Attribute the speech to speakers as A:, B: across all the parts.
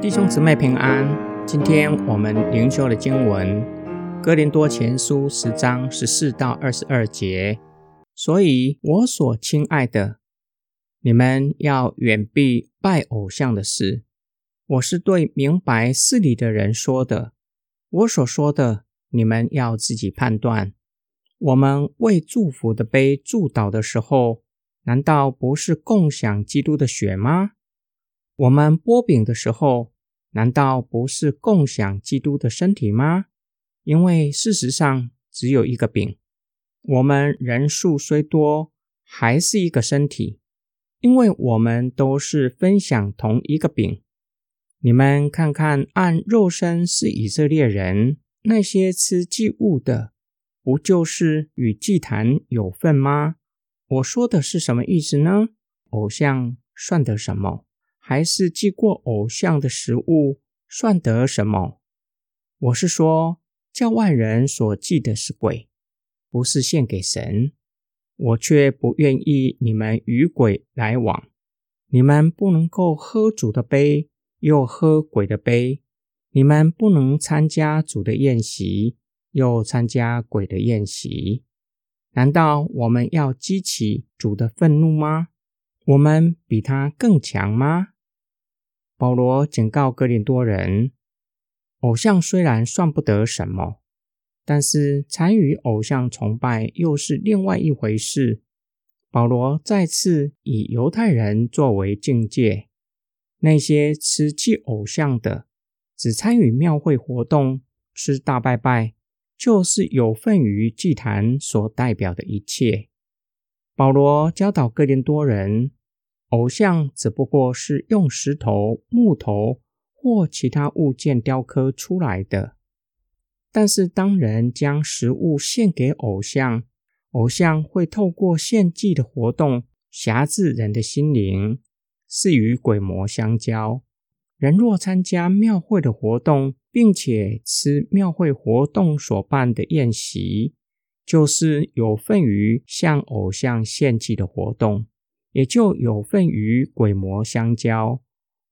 A: 弟兄姊妹平安，今天我们灵修的经文《哥林多前书》十章十四到二十二节。所以，我所亲爱的，你们要远避拜偶像的事。我是对明白事理的人说的。我所说的，你们要自己判断。我们为祝福的杯祝祷的时候，难道不是共享基督的血吗？我们剥饼的时候，难道不是共享基督的身体吗？因为事实上只有一个饼，我们人数虽多，还是一个身体，因为我们都是分享同一个饼。你们看看，按肉身是以色列人，那些吃祭物的，不就是与祭坛有份吗？我说的是什么意思呢？偶像算得什么？还是祭过偶像的食物算得什么？我是说，教外人所祭的是鬼，不是献给神。我却不愿意你们与鬼来往。你们不能够喝主的杯，又喝鬼的杯；你们不能参加主的宴席，又参加鬼的宴席。难道我们要激起主的愤怒吗？我们比他更强吗？保罗警告哥林多人：偶像虽然算不得什么，但是参与偶像崇拜又是另外一回事。保罗再次以犹太人作为境界，那些吃祭偶像的，只参与庙会活动、吃大拜拜，就是有份于祭坛所代表的一切。保罗教导哥林多人。偶像只不过是用石头、木头或其他物件雕刻出来的。但是，当人将食物献给偶像，偶像会透过献祭的活动辖制人的心灵，是与鬼魔相交。人若参加庙会的活动，并且吃庙会活动所办的宴席，就是有份于向偶像献祭的活动。也就有份与鬼魔相交。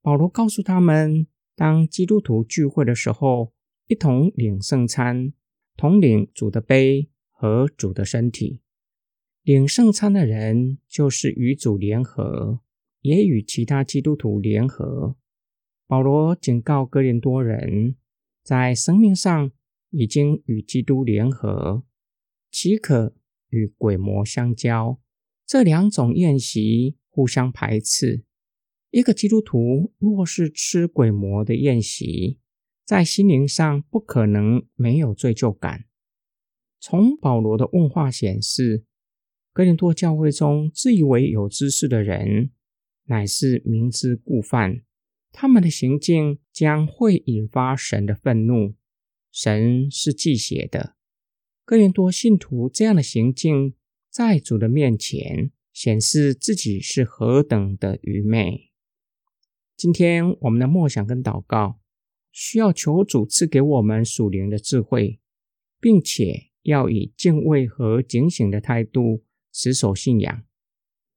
A: 保罗告诉他们，当基督徒聚会的时候，一同领圣餐，同领主的杯和主的身体。领圣餐的人就是与主联合，也与其他基督徒联合。保罗警告哥林多人，在生命上已经与基督联合，岂可与鬼魔相交？这两种宴席互相排斥。一个基督徒若是吃鬼魔的宴席，在心灵上不可能没有罪疚感。从保罗的问话显示，哥林多教会中自以为有知识的人，乃是明知故犯。他们的行径将会引发神的愤怒。神是忌血的。哥林多信徒这样的行径。在主的面前显示自己是何等的愚昧。今天我们的默想跟祷告，需要求主赐给我们属灵的智慧，并且要以敬畏和警醒的态度持守信仰。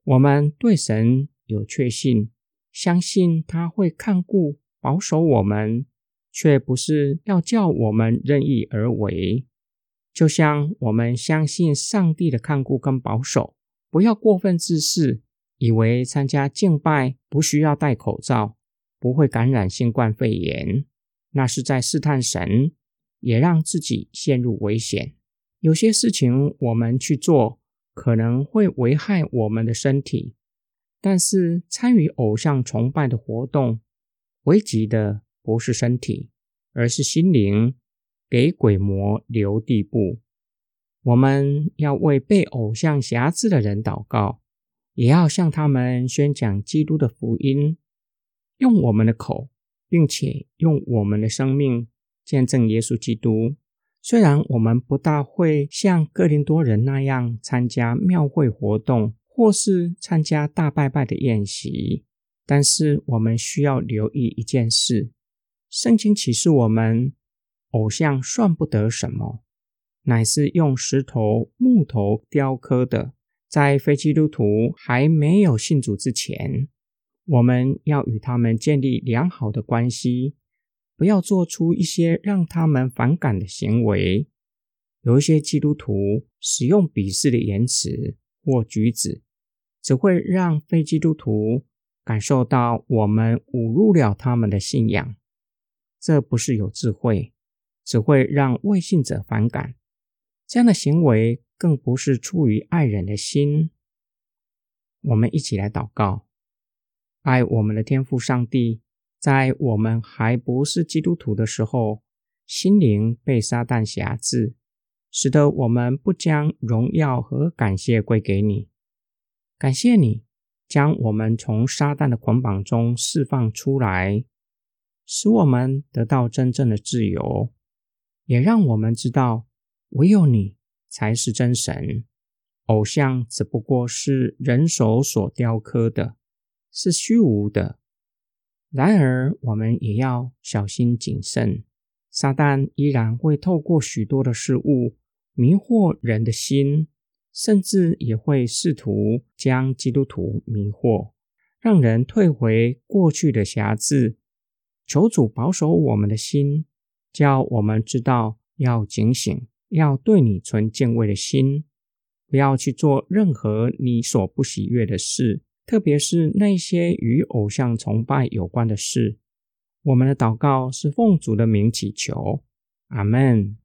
A: 我们对神有确信，相信他会看顾保守我们，却不是要叫我们任意而为。就像我们相信上帝的看顾跟保守，不要过分自视，以为参加敬拜不需要戴口罩，不会感染新冠肺炎，那是在试探神，也让自己陷入危险。有些事情我们去做，可能会危害我们的身体，但是参与偶像崇拜的活动，危急的不是身体，而是心灵。给鬼魔留地步，我们要为被偶像辖制的人祷告，也要向他们宣讲基督的福音，用我们的口，并且用我们的生命见证耶稣基督。虽然我们不大会像哥林多人那样参加庙会活动，或是参加大拜拜的宴席，但是我们需要留意一件事：圣经启示我们。偶像算不得什么，乃是用石头、木头雕刻的，在非基督徒还没有信主之前，我们要与他们建立良好的关系，不要做出一些让他们反感的行为。有一些基督徒使用鄙视的言辞或举止，只会让非基督徒感受到我们侮辱了他们的信仰。这不是有智慧，只会让未信者反感。这样的行为更不是出于爱人的心。我们一起来祷告：爱我们的天父上帝，在我们还不是基督徒的时候，心灵被撒旦辖制，使得我们不将荣耀和感谢归给你。感谢你将我们从撒旦的捆绑中释放出来。使我们得到真正的自由，也让我们知道，唯有你才是真神，偶像只不过是人手所雕刻的，是虚无的。然而，我们也要小心谨慎，撒旦依然会透过许多的事物迷惑人的心，甚至也会试图将基督徒迷惑，让人退回过去的瑕疵。求主保守我们的心，叫我们知道要警醒，要对你存敬畏的心，不要去做任何你所不喜悦的事，特别是那些与偶像崇拜有关的事。我们的祷告是奉主的名祈求，阿门。